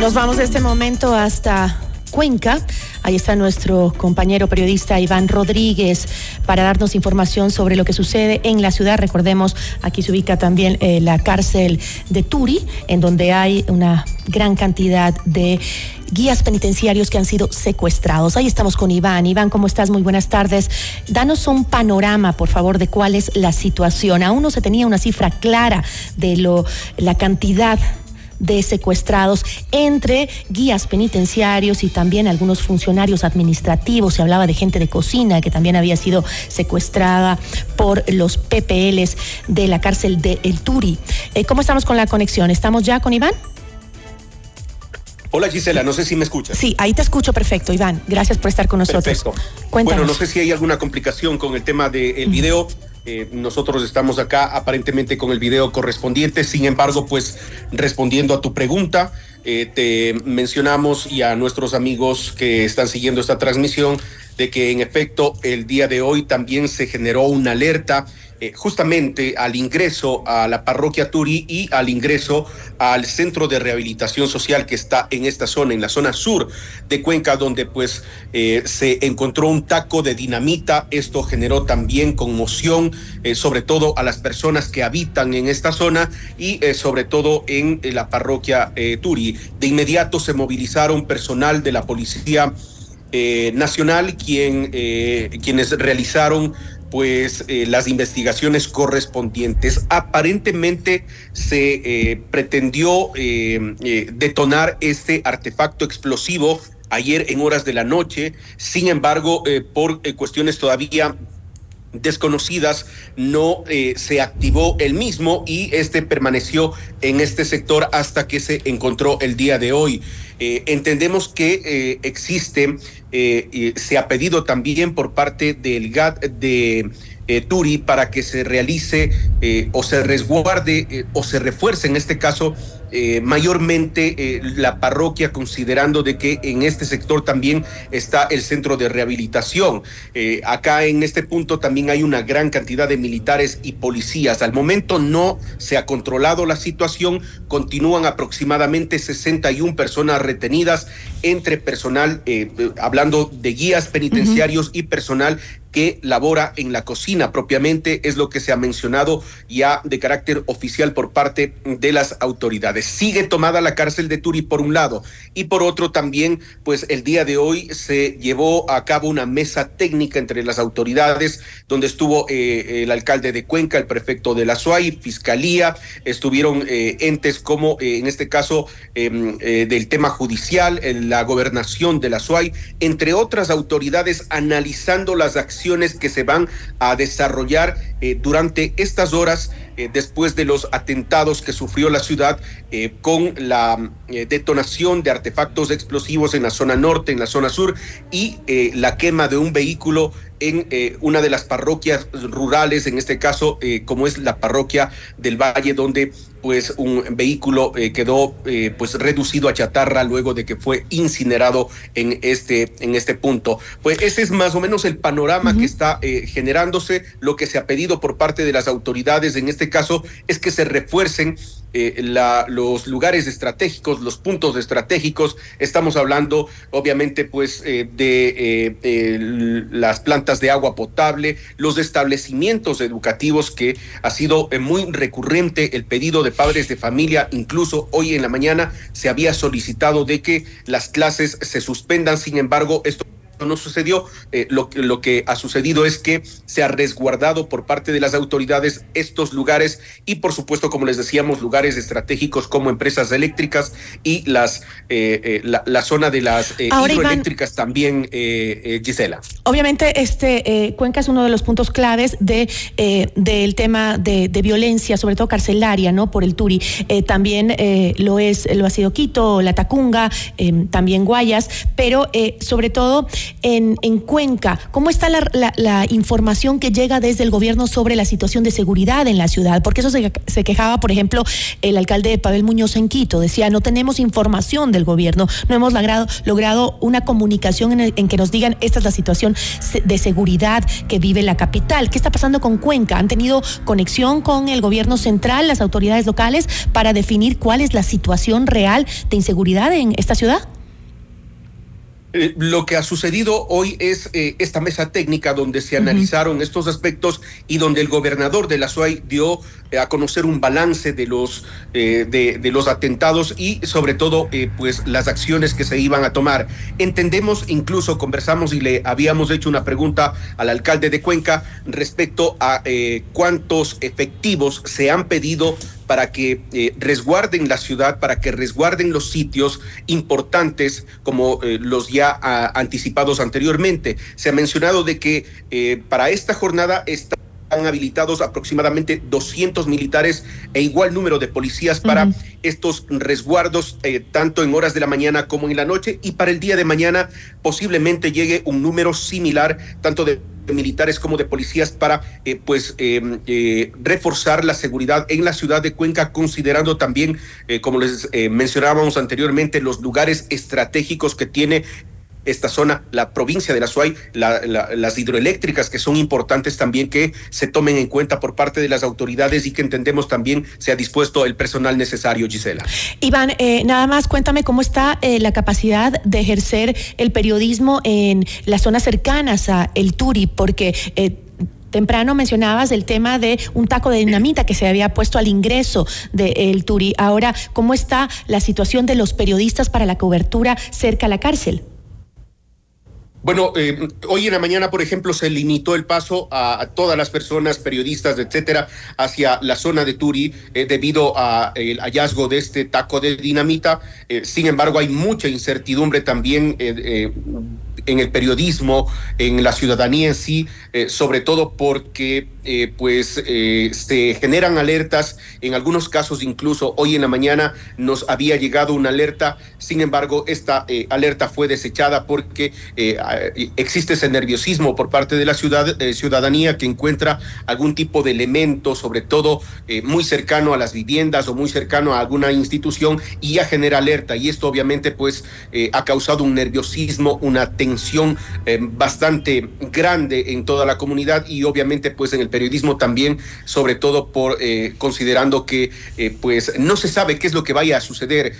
Nos vamos de este momento hasta Cuenca. Ahí está nuestro compañero periodista Iván Rodríguez para darnos información sobre lo que sucede en la ciudad. Recordemos, aquí se ubica también eh, la cárcel de Turi, en donde hay una gran cantidad de guías penitenciarios que han sido secuestrados. Ahí estamos con Iván. Iván, ¿cómo estás? Muy buenas tardes. Danos un panorama, por favor, de cuál es la situación. Aún no se tenía una cifra clara de lo, la cantidad de secuestrados entre guías penitenciarios y también algunos funcionarios administrativos. Se hablaba de gente de cocina que también había sido secuestrada por los PPLs de la cárcel de El Turi. Eh, ¿Cómo estamos con la conexión? ¿Estamos ya con Iván? Hola Gisela, no sé si me escuchas. Sí, ahí te escucho perfecto, Iván. Gracias por estar con nosotros. Perfecto. Cuéntanos. Bueno, no sé si hay alguna complicación con el tema del video. Eh, nosotros estamos acá aparentemente con el video correspondiente, sin embargo, pues respondiendo a tu pregunta, eh, te mencionamos y a nuestros amigos que están siguiendo esta transmisión de que en efecto el día de hoy también se generó una alerta eh, justamente al ingreso a la parroquia Turi y al ingreso al centro de rehabilitación social que está en esta zona, en la zona sur de Cuenca, donde pues eh, se encontró un taco de dinamita. Esto generó también conmoción, eh, sobre todo a las personas que habitan en esta zona y sobre todo en la parroquia Turi. De inmediato se movilizaron personal de la policía nacional, quien, quienes realizaron pues eh, las investigaciones correspondientes. Aparentemente se eh, pretendió eh, eh, detonar este artefacto explosivo ayer en horas de la noche. Sin embargo, por cuestiones todavía desconocidas no eh, se activó el mismo y este permaneció en este sector hasta que se encontró el día de hoy. Eh, entendemos que eh, existe, y se ha pedido también por parte del GAT de Turi para que se realice o se resguarde o se refuerce en este caso eh, mayormente eh, la parroquia, considerando de que en este sector también está el centro de rehabilitación. Eh, acá en este punto también hay una gran cantidad de militares y policías. Al momento no se ha controlado la situación, continúan aproximadamente 61 personas retenidas entre personal, hablando de guías penitenciarios y personal que labora en la cocina propiamente, es lo que se ha mencionado ya de carácter oficial por parte de las autoridades. Sigue tomada la cárcel de Turi por un lado. Y por otro también, pues el día de hoy se llevó a cabo una mesa técnica entre las autoridades donde estuvo eh, el alcalde de Cuenca, el prefecto de la SUAI, fiscalía, estuvieron eh, entes como eh, en este caso del tema judicial, la gobernación de la SUAI, entre otras autoridades analizando las acciones que se van a desarrollar durante estas horas eh, después de los atentados que sufrió la ciudad eh, con la eh, detonación de artefactos explosivos en la zona norte, en la zona sur y la quema de un vehículo en una de las parroquias rurales, en este caso, como es la parroquia del Valle, donde pues un vehículo quedó pues reducido a chatarra luego de que fue incinerado en este en este punto. Pues ese es más o menos el panorama que está generándose, lo que se ha pedido por parte de las autoridades en este caso es que se refuercen eh, los lugares estratégicos, los puntos estratégicos. Estamos hablando, obviamente, pues eh, de eh, las plantas de agua potable, los establecimientos educativos, que ha sido muy recurrente el pedido de padres de familia. Incluso hoy en la mañana se había solicitado de que las clases se suspendan. Sin embargo, esto no sucedió. Eh, lo, lo que ha sucedido es que se ha resguardado por parte de las autoridades estos lugares y, por supuesto, como les decíamos, lugares estratégicos como empresas eléctricas y las eh, eh, la, zona de las hidroeléctricas también, Gisela. Obviamente, este Cuenca es uno de los puntos claves de del tema de, violencia, sobre todo carcelaria, ¿no? Por el Turi. también lo es, lo ha sido Quito, La Tacunga, también Guayas, pero sobre todo en, Cuenca. ¿Cómo está la, información que llega desde el gobierno sobre la situación de seguridad en la ciudad? Porque eso se, quejaba, por ejemplo, el alcalde de Pavel Muñoz en Quito. Decía, no tenemos información del gobierno, no hemos logrado, logrado una comunicación en, en que nos digan esta es la situación de seguridad que vive la capital. ¿Qué está pasando con Cuenca? ¿Han tenido conexión con el gobierno central, las autoridades locales, para definir cuál es la situación real de inseguridad en esta ciudad? Eh, lo que ha sucedido hoy es eh, esta mesa técnica donde se analizaron estos aspectos y donde el gobernador de la SUAI dio eh, a conocer un balance de los de, los atentados y sobre todo pues las acciones que se iban a tomar. Entendemos, incluso conversamos y le habíamos hecho una pregunta al alcalde de Cuenca respecto a cuántos efectivos se han pedido para que eh, resguarden la ciudad, para que resguarden los sitios importantes como eh, los ya ah, anticipados anteriormente. Se ha mencionado de que eh, para esta jornada están habilitados aproximadamente 200 militares e igual número de policías para estos resguardos, tanto en horas de la mañana como en la noche, y para el día de mañana posiblemente llegue un número similar, tanto de militares como de policías para eh, pues em, eh, reforzar la seguridad en la ciudad de Cuenca, considerando también, eh, como les mencionábamos anteriormente, los lugares estratégicos que tiene esta zona, la provincia de la Suay, las hidroeléctricas que son importantes también que se tomen en cuenta por parte de las autoridades y que entendemos también se ha dispuesto el personal necesario, Gisela. Iván, eh, nada más cuéntame cómo está eh, la capacidad de ejercer el periodismo en las zonas cercanas a el Turi, porque... Eh, temprano mencionabas el tema de un taco de dinamita que se había puesto al ingreso del Turi. Ahora, ¿cómo está la situación de los periodistas para la cobertura cerca a la cárcel? Bueno, eh, hoy en la mañana, por ejemplo, se limitó el paso a, todas las personas, periodistas, etcétera, hacia la zona de Turi eh, debido al hallazgo de este taco de dinamita. Eh, sin embargo, hay mucha incertidumbre también en el periodismo, en la ciudadanía en sí, sobre todo porque pues se generan alertas, en algunos casos incluso hoy en la mañana nos había llegado una alerta, sin embargo esta alerta fue desechada porque existe ese nerviosismo por parte de la ciudad, ciudadanía que encuentra algún tipo de elemento, sobre todo muy cercano a las viviendas o muy cercano a alguna institución y ya genera alerta. Y esto obviamente pues eh, ha causado un nerviosismo, una tensión eh, bastante grande en toda la comunidad y obviamente pues en el periodismo también, sobre todo por eh, considerando que pues no se sabe qué es lo que vaya a suceder,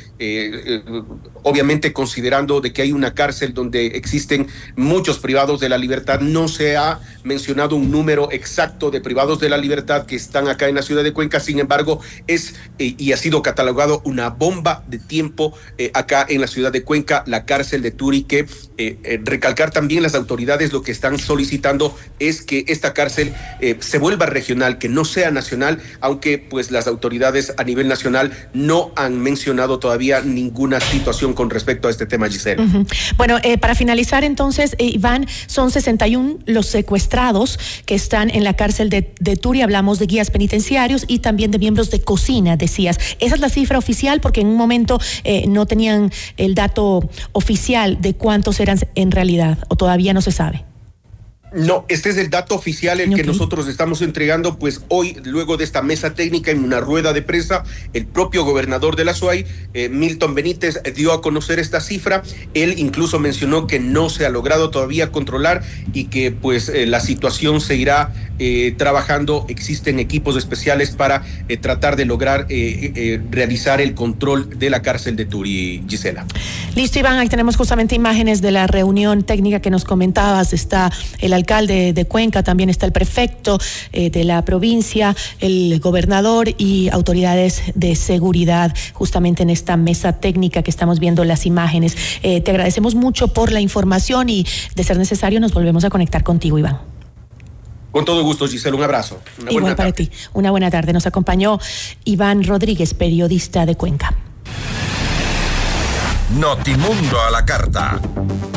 obviamente considerando de que hay una cárcel donde existen muchos privados de la libertad, no se ha mencionado un número exacto de privados de la libertad que están acá en la ciudad de Cuenca, sin embargo es y ha sido catalogado una bomba de tiempo eh, acá en la ciudad de Cuenca, la cárcel de Turi, que eh, eh, recalcar también las autoridades lo que están solicitando es que esta cárcel se vuelva regional, que no sea nacional, aunque pues las autoridades a nivel nacional no han mencionado todavía ninguna situación con respecto a este tema, Giselle. Bueno, para finalizar entonces, Iván, son 61 los secuestrados que están en la cárcel de, de Turi, hablamos de guías penitenciarios y también de miembros de cocina, decías. Esa es la cifra oficial porque en un momento eh, no tenían el dato oficial de cuántos eran en realidad o todavía no se sabe. No, este es el dato oficial el que nosotros estamos entregando, pues hoy, luego de esta mesa técnica en una rueda de prensa, el propio gobernador de la SUAY, eh, Milton Benítez, dio a conocer esta cifra. Él incluso mencionó que no se ha logrado todavía controlar y que pues eh, la situación se irá eh, trabajando. Existen equipos especiales para tratar de lograr realizar el control de la cárcel de Turi, Gisela. Listo, Iván, ahí tenemos justamente imágenes de la reunión técnica que nos comentabas. Está el alcalde de Cuenca, también está el prefecto eh, de la provincia, el gobernador y autoridades de seguridad justamente en esta mesa técnica que estamos viendo las imágenes. Eh, te agradecemos mucho por la información y de ser necesario nos volvemos a conectar contigo, Iván. Con todo gusto, Giselle, un abrazo. Igual para ti. Una buena tarde. Nos acompañó Iván Rodríguez, periodista de Cuenca. Notimundo a la carta.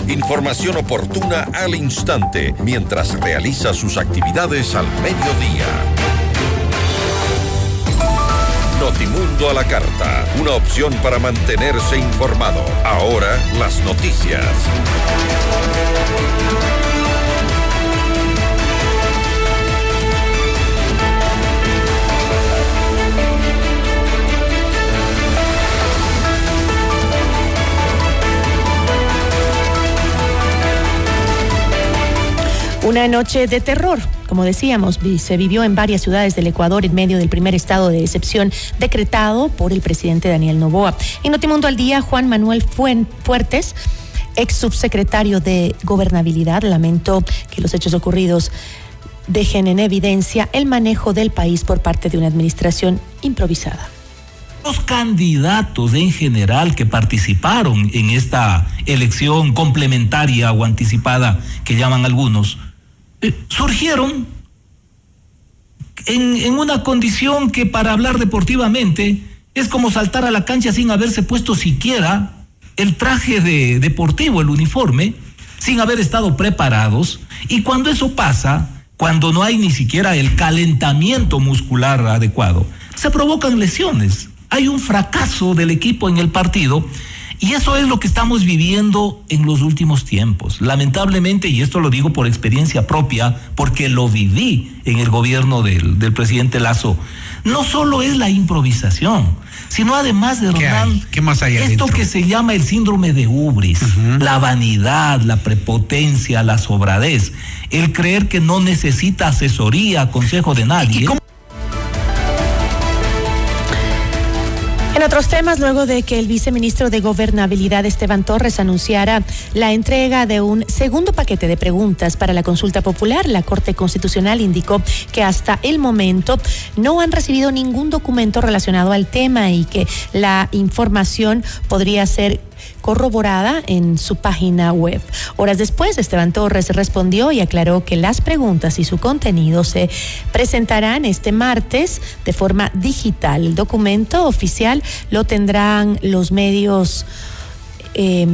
Información oportuna al instante mientras realiza sus actividades al mediodía. Notimundo a la carta, una opción para mantenerse informado. Ahora las noticias. Una noche de terror, como decíamos, se vivió en varias ciudades del Ecuador en medio del primer estado de excepción decretado por el presidente Daniel Novoa. En Notimundo al Día, Juan Manuel Fuertes, ex subsecretario de Gobernabilidad, lamentó que los hechos ocurridos dejen en evidencia el manejo del país por parte de una administración improvisada. Los candidatos en general que participaron en esta elección complementaria o anticipada que llaman algunos, surgieron en, una condición que para hablar deportivamente es como saltar a la cancha sin haberse puesto siquiera el traje de, deportivo, el uniforme, sin haber estado preparados. Y cuando eso pasa, cuando no hay ni siquiera el calentamiento muscular adecuado, se provocan lesiones. Hay un fracaso del equipo en el partido y eso es lo que estamos viviendo en los últimos tiempos. Lamentablemente, y esto lo digo por experiencia propia, porque lo viví en el gobierno del, presidente Lazo, no solo es la improvisación, sino además de ¿Qué, más hay esto que se llama el síndrome de ubris, la vanidad, la prepotencia, la sobradez, el creer que no necesita asesoría, consejo de nadie. Otros temas, luego de que el viceministro de Gobernabilidad Esteban Torres anunciara la entrega de un segundo paquete de preguntas para la consulta popular, la Corte Constitucional indicó que hasta el momento no han recibido ningún documento relacionado al tema y que la información podría ser corroborada en su página web. Horas después, Esteban Torres respondió y aclaró que las preguntas y su contenido se presentarán este martes de forma digital. El documento oficial lo tendrán los medios eh,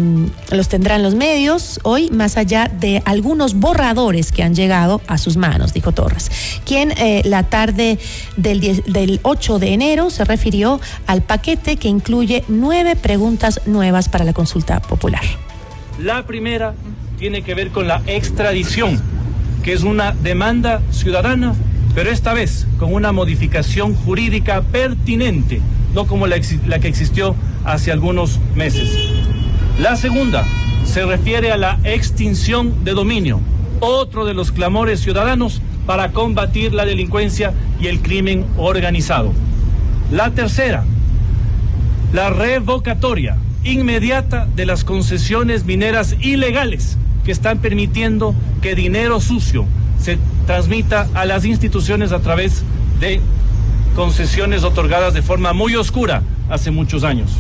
los tendrán los medios hoy, más allá de algunos borradores que han llegado a sus manos, dijo Torres, quien eh, la tarde del, 10 del 8 de enero se refirió al paquete que incluye nueve preguntas nuevas para la consulta popular. La primera tiene que ver con la extradición, que es una demanda ciudadana, pero esta vez con una modificación jurídica pertinente, no como la que existió hace algunos meses. La segunda se refiere a la extinción de dominio, otro de los clamores ciudadanos para combatir la delincuencia y el crimen organizado. La tercera, la revocatoria inmediata de las concesiones mineras ilegales que están permitiendo que dinero sucio se transmita a las instituciones a través de concesiones otorgadas de forma muy oscura hace muchos años.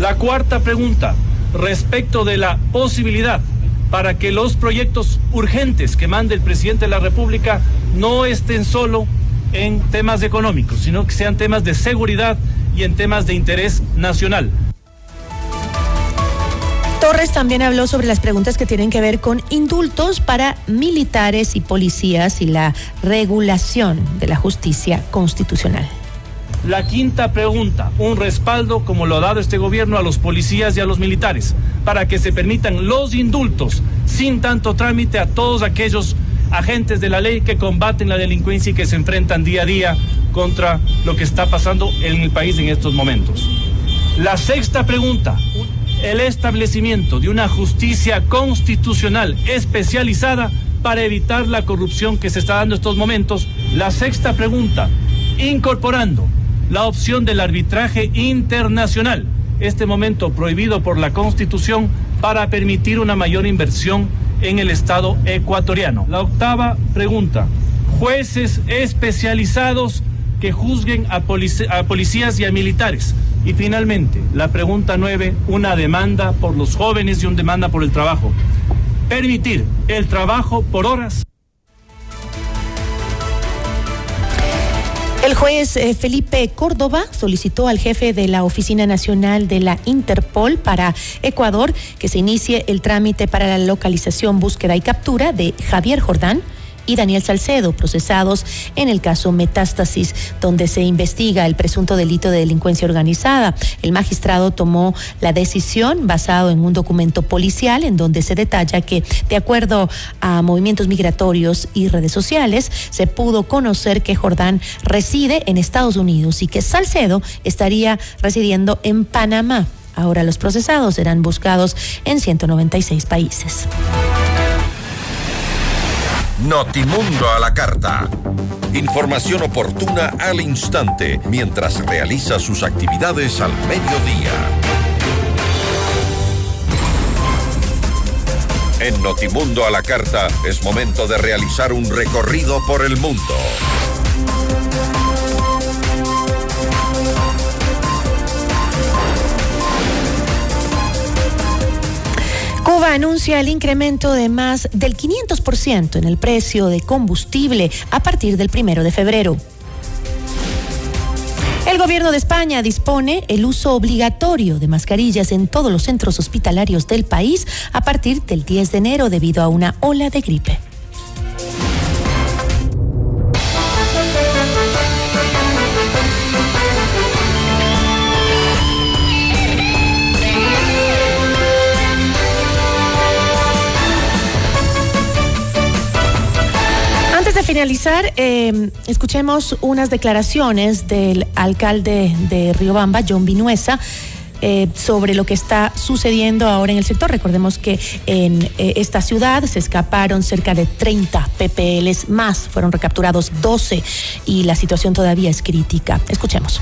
La cuarta pregunta, respecto de la posibilidad para que los proyectos urgentes que mande el presidente de la República no estén solo en temas económicos, sino que sean temas de seguridad y en temas de interés nacional. Torres también habló sobre las preguntas que tienen que ver con indultos para militares y policías y la regulación de la justicia constitucional. La quinta pregunta, un respaldo como lo ha dado este gobierno a los policías y a los militares, para que se permitan los indultos sin tanto trámite a todos aquellos agentes de la ley que combaten la delincuencia y que se enfrentan día a día contra lo que está pasando en el país en estos momentos. La sexta pregunta, el establecimiento de una justicia constitucional especializada para evitar la corrupción que se está dando en estos momentos. La sexta pregunta, incorporando la opción del arbitraje internacional, este momento prohibido por la Constitución para permitir una mayor inversión en el Estado ecuatoriano. La octava pregunta, jueces especializados que juzguen a, polic- a policías y a militares. Y finalmente, la pregunta nueve, una demanda por los jóvenes y una demanda por el trabajo. Permitir el trabajo por horas. El juez eh, Felipe Córdoba solicitó al jefe de la Oficina Nacional de la Interpol para Ecuador que se inicie el trámite para la localización, búsqueda y captura de Javier Jordán y Daniel Salcedo, procesados en el caso Metástasis, donde se investiga el presunto delito de delincuencia organizada. El magistrado tomó la decisión basado en un documento policial en donde se detalla que, de acuerdo a movimientos migratorios y redes sociales, se pudo conocer que Jordán reside en Estados Unidos y que Salcedo estaría residiendo en Panamá. Ahora los procesados serán buscados en 196 países. Notimundo a la carta. Información oportuna al instante mientras realiza sus actividades al mediodía. En Notimundo a la carta es momento de realizar un recorrido por el mundo. Cuba anuncia el incremento de más del 500% en el precio de combustible a partir del primero de febrero. El gobierno de España dispone el uso obligatorio de mascarillas en todos los centros hospitalarios del país a partir del 10 de enero debido a una ola de gripe. Finalizar, eh, escuchemos unas declaraciones del alcalde de Riobamba, John Vinuesa. eh, sobre lo que está sucediendo ahora en el sector. Recordemos que en eh, esta ciudad se escaparon cerca de 30 PPLs más, fueron recapturados 12 y la situación todavía es crítica. Escuchemos.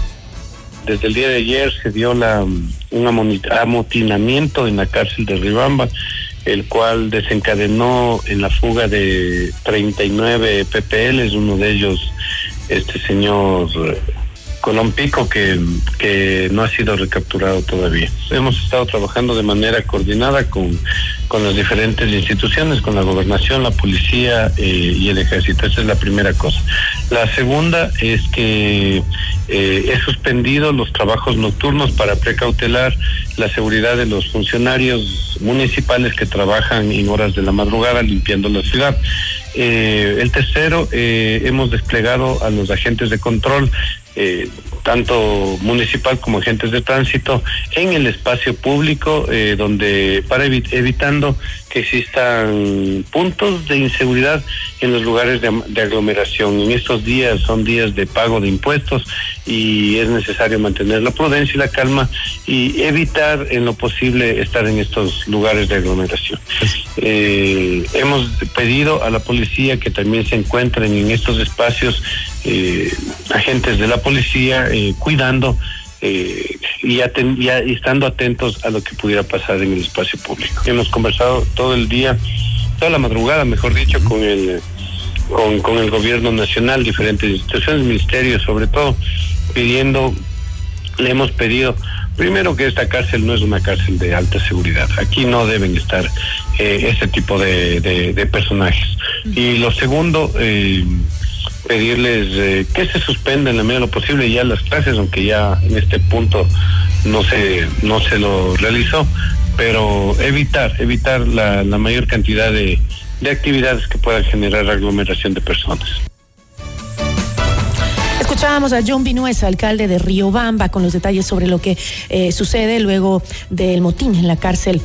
Desde el día de ayer se dio la, un amotinamiento en la cárcel de Ribamba, el cual desencadenó en la fuga de 39 PPLs, uno de ellos este señor eh, Colón Pico, que, que no ha sido recapturado todavía. Hemos estado trabajando de manera coordinada con, con las diferentes instituciones, con la gobernación, la policía eh, y el ejército. Esa es la primera cosa. La segunda es que eh, he suspendido los trabajos nocturnos para precautelar la seguridad de los funcionarios municipales que trabajan en horas de la madrugada limpiando la ciudad. Eh, el tercero, hemos desplegado a los agentes de control eh, tanto municipal como agentes de tránsito en el espacio público eh, donde para evitando que existan puntos de inseguridad en los lugares de, de, aglomeración. En estos días son días de pago de impuestos y es necesario mantener la prudencia y la calma y evitar en lo posible estar en estos lugares de aglomeración. Eh, hemos pedido a la policía que también se encuentren en estos espacios eh, agentes de la policía eh, cuidando eh, y, y, estando atentos a lo que pudiera pasar en el espacio público. Hemos conversado todo el día, toda la madrugada, mejor dicho, con el con, con el gobierno nacional, diferentes instituciones, ministerios, sobre todo, pidiendo, le hemos pedido Primero que esta cárcel no es una cárcel de alta seguridad. Aquí no deben estar eh, este tipo de, de, de, personajes. Y lo segundo, eh, pedirles eh, que se suspenda en la medida de lo posible ya las clases, aunque ya en este punto no se, no se lo realizó, pero evitar, evitar la, la mayor cantidad de, de actividades que puedan generar aglomeración de personas. Escuchábamos a John Vinuesa, alcalde de Riobamba, con los detalles sobre lo que eh, sucede luego del motín en la cárcel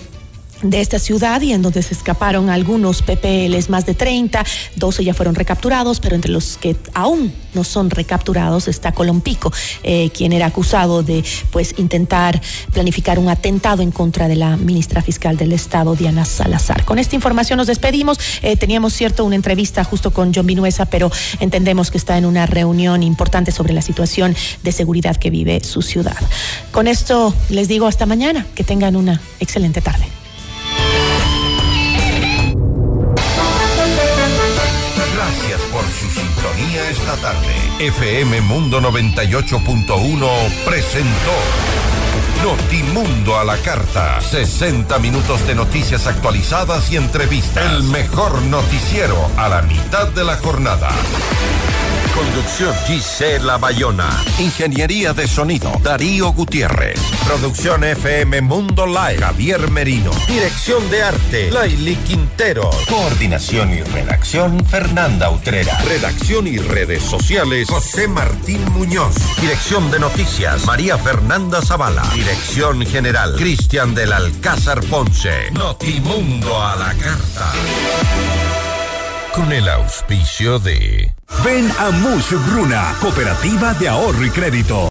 de esta ciudad y en donde se escaparon algunos PPLs, más de 30, 12 ya fueron recapturados, pero entre los que aún no son recapturados está Colompico, eh, quien era acusado de pues intentar planificar un atentado en contra de la ministra fiscal del Estado, Diana Salazar. Con esta información nos despedimos. Eh, teníamos cierto una entrevista justo con John Vinuesa, pero entendemos que está en una reunión importante sobre la situación de seguridad que vive su ciudad. Con esto les digo hasta mañana, que tengan una excelente tarde. Esta tarde. FM Mundo 98.1 presentó Notimundo a la carta. 60 minutos de noticias actualizadas y entrevistas. El mejor noticiero a la mitad de la jornada. Conducción Gisela Bayona. Ingeniería de sonido Darío Gutiérrez. Producción FM Mundo Live Javier Merino. Dirección de arte Laili Quintero. Coordinación y redacción Fernanda Utrera. Redacción y redes sociales José Martín Muñoz. Dirección de noticias María Fernanda Zavala. Dirección general Cristian del Alcázar Ponce. Notimundo a la carta. Con el auspicio de Ven a Mush Gruna, Cooperativa de Ahorro y Crédito.